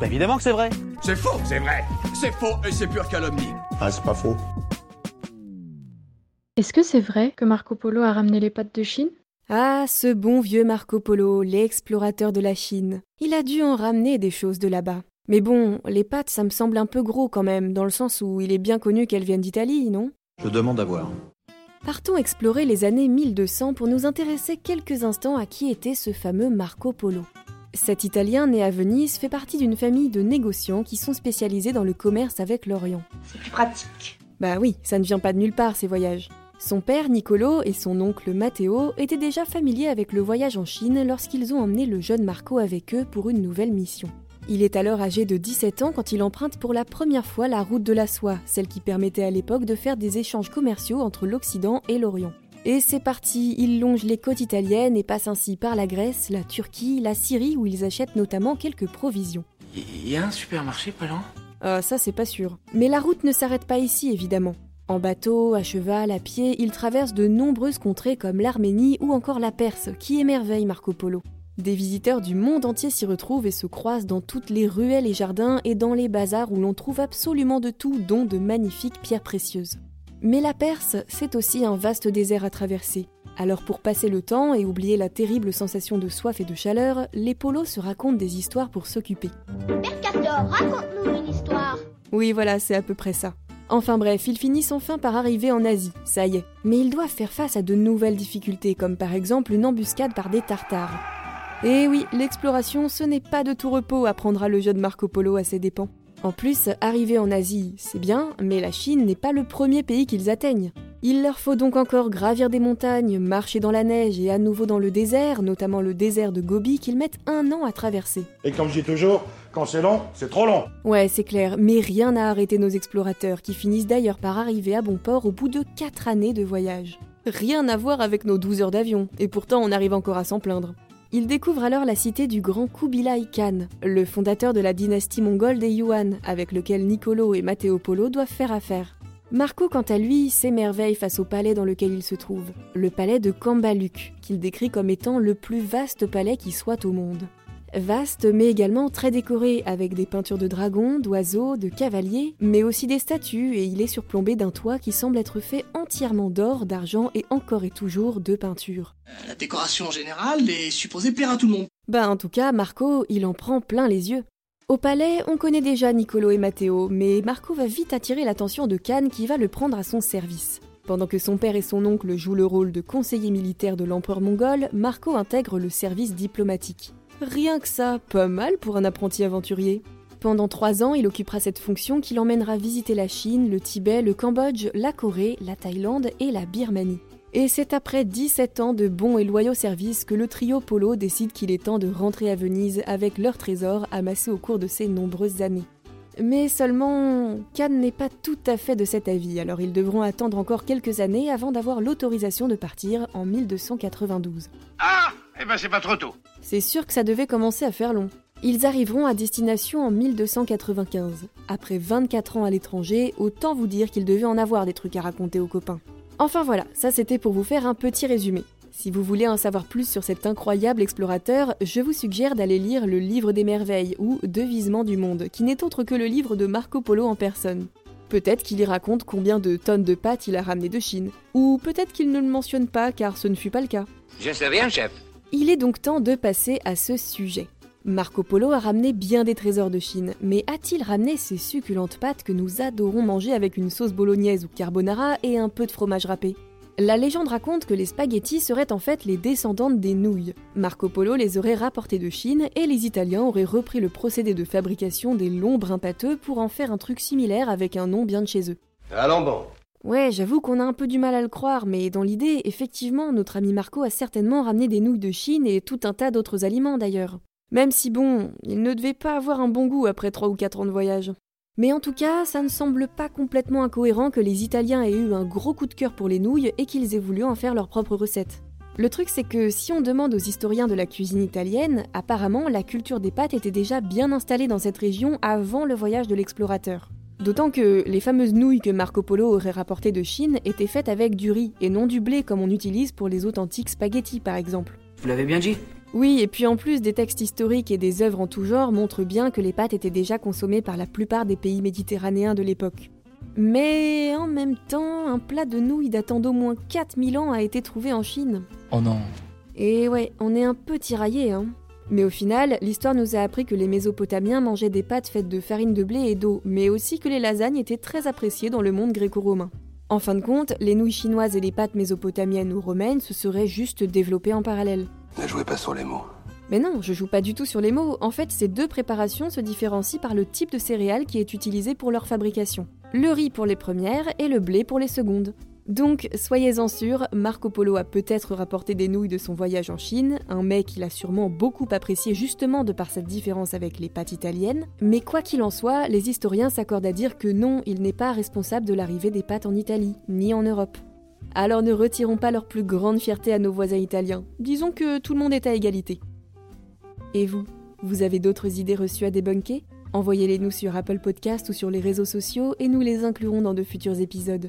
Bah évidemment que c'est vrai. C'est faux, c'est vrai. C'est faux et c'est pure calomnie. Ah, c'est pas faux. Est-ce que c'est vrai que Marco Polo a ramené les pâtes de Chine? Ah, ce bon vieux Marco Polo, l'explorateur de la Chine. Il a dû en ramener des choses de là-bas. Mais bon, les pâtes, ça me semble un peu gros quand même, dans le sens où il est bien connu qu'elles viennent d'Italie, non? Je demande à voir. Partons explorer les années 1200 pour nous intéresser quelques instants à qui était ce fameux Marco Polo. Cet Italien né à Venise fait partie d'une famille de négociants qui sont spécialisés dans le commerce avec l'Orient. C'est plus pratique. Bah oui, ça ne vient pas de nulle part ces voyages. Son père Nicolo et son oncle Matteo étaient déjà familiers avec le voyage en Chine lorsqu'ils ont emmené le jeune Marco avec eux pour une nouvelle mission. Il est alors âgé de 17 ans quand il emprunte pour la première fois la route de la soie, celle qui permettait à l'époque de faire des échanges commerciaux entre l'Occident et l'Orient. Et c'est parti, il longe les côtes italiennes et passe ainsi par la Grèce, la Turquie, la Syrie où ils achètent notamment quelques provisions. Il y a un supermarché pas loin? Ah, ça c'est pas sûr. Mais la route ne s'arrête pas ici évidemment. En bateau, à cheval, à pied, il traverse de nombreuses contrées comme l'Arménie ou encore la Perse, qui émerveille Marco Polo. Des visiteurs du monde entier s'y retrouvent et se croisent dans toutes les ruelles et jardins et dans les bazars où l'on trouve absolument de tout, dont de magnifiques pierres précieuses. Mais la Perse, c'est aussi un vaste désert à traverser. Alors pour passer le temps et oublier la terrible sensation de soif et de chaleur, les polos se racontent des histoires pour s'occuper. Mercator, raconte-nous une histoire. Oui, voilà, c'est à peu près ça. Enfin bref, ils finissent enfin par arriver en Asie, ça y est. Mais ils doivent faire face à de nouvelles difficultés, comme par exemple une embuscade par des Tartares. Et oui, l'exploration, ce n'est pas de tout repos, apprendra le jeune Marco Polo à ses dépens. En plus, arriver en Asie, c'est bien, mais la Chine n'est pas le premier pays qu'ils atteignent. Il leur faut donc encore gravir des montagnes, marcher dans la neige et à nouveau dans le désert, notamment le désert de Gobi qu'ils mettent un an à traverser. Et comme je dis toujours, quand c'est long, c'est trop long. Ouais, c'est clair, mais rien n'a arrêté nos explorateurs, qui finissent d'ailleurs par arriver à bon port au bout de 4 années de voyage. Rien à voir avec nos 12 heures d'avion, et pourtant on arrive encore à s'en plaindre. Ils découvrent alors la cité du grand Kubilai Khan, le fondateur de la dynastie mongole des Yuan, avec lequel Nicolo et Matteo Polo doivent faire affaire. Marco, quant à lui, s'émerveille face au palais dans lequel il se trouve, le palais de Kambaluk, qu'il décrit comme étant le plus vaste palais qui soit au monde. Vaste, mais également très décoré, avec des peintures de dragons, d'oiseaux, de cavaliers, mais aussi des statues, et il est surplombé d'un toit qui semble être fait entièrement d'or, d'argent et encore et toujours de peinture. La décoration générale est supposée plaire à tout le monde. Bah en tout cas, Marco, il en prend plein les yeux. Au palais, on connaît déjà Nicolo et Matteo, mais Marco va vite attirer l'attention de Khan qui va le prendre à son service. Pendant que son père et son oncle jouent le rôle de conseiller militaire de l'empereur mongol, Marco intègre le service diplomatique. Rien que ça, pas mal pour un apprenti aventurier. Pendant trois ans, il occupera cette fonction qui l'emmènera visiter la Chine, le Tibet, le Cambodge, la Corée, la Thaïlande et la Birmanie. Et c'est après 17 ans de bons et loyaux services que le trio Polo décide qu'il est temps de rentrer à Venise avec leurs trésors amassés au cours de ces nombreuses années. Mais seulement, Cannes n'est pas tout à fait de cet avis, alors ils devront attendre encore quelques années avant d'avoir l'autorisation de partir en 1292. Ah Eh ben c'est pas trop tôt. C'est sûr que ça devait commencer à faire long. Ils arriveront à destination en 1295. Après 24 ans à l'étranger, autant vous dire qu'ils devaient en avoir des trucs à raconter aux copains. Enfin voilà, ça c'était pour vous faire un petit résumé. Si vous voulez en savoir plus sur cet incroyable explorateur, je vous suggère d'aller lire le Livre des Merveilles ou Devisement du Monde, qui n'est autre que le livre de Marco Polo en personne. Peut-être qu'il y raconte combien de tonnes de pâtes il a ramené de Chine, ou peut-être qu'il ne le mentionne pas car ce ne fut pas le cas. Je sais rien, chef. Il est donc temps de passer à ce sujet. Marco Polo a ramené bien des trésors de Chine, mais a-t-il ramené ces succulentes pâtes que nous adorons manger avec une sauce bolognaise ou carbonara et un peu de fromage râpé? La légende raconte que les spaghettis seraient en fait les descendantes des nouilles. Marco Polo les aurait rapportés de Chine et les Italiens auraient repris le procédé de fabrication des longs brins pâteux pour en faire un truc similaire avec un nom bien de chez eux. Allons bon. Ouais, j'avoue qu'on a un peu du mal à le croire, mais dans l'idée, effectivement, notre ami Marco a certainement ramené des nouilles de Chine et tout un tas d'autres aliments d'ailleurs. Même si bon, il ne devait pas avoir un bon goût après 3 ou 4 ans de voyage. Mais en tout cas, ça ne semble pas complètement incohérent que les Italiens aient eu un gros coup de cœur pour les nouilles et qu'ils aient voulu en faire leur propre recette. Le truc c'est que si on demande aux historiens de la cuisine italienne, apparemment la culture des pâtes était déjà bien installée dans cette région avant le voyage de l'explorateur. D'autant que les fameuses nouilles que Marco Polo aurait rapportées de Chine étaient faites avec du riz et non du blé comme on utilise pour les authentiques spaghettis par exemple. Vous l'avez bien dit Oui, et puis en plus, des textes historiques et des œuvres en tout genre montrent bien que les pâtes étaient déjà consommées par la plupart des pays méditerranéens de l'époque. Mais en même temps, un plat de nouilles datant d'au moins 4000 ans a été trouvé en Chine. Oh non. Et ouais, on est un peu tiraillé, hein. Mais au final, l'histoire nous a appris que les Mésopotamiens mangeaient des pâtes faites de farine de blé et d'eau, mais aussi que les lasagnes étaient très appréciées dans le monde gréco-romain. En fin de compte, les nouilles chinoises et les pâtes mésopotamiennes ou romaines se seraient juste développées en parallèle. Ne jouez pas sur les mots. Mais non, je joue pas du tout sur les mots. En fait, ces deux préparations se différencient par le type de céréales qui est utilisé pour leur fabrication. Le riz pour les premières et le blé pour les secondes. Donc, soyez-en sûrs, Marco Polo a peut-être rapporté des nouilles de son voyage en Chine, un mets qu'il a sûrement beaucoup apprécié justement de par cette différence avec les pâtes italiennes, mais quoi qu'il en soit, les historiens s'accordent à dire que non, il n'est pas responsable de l'arrivée des pâtes en Italie, ni en Europe. Alors ne retirons pas leur plus grande fierté à nos voisins italiens, disons que tout le monde est à égalité. Et vous, vous avez d'autres idées reçues à débunker? Envoyez-les nous sur Apple Podcast ou sur les réseaux sociaux et nous les inclurons dans de futurs épisodes.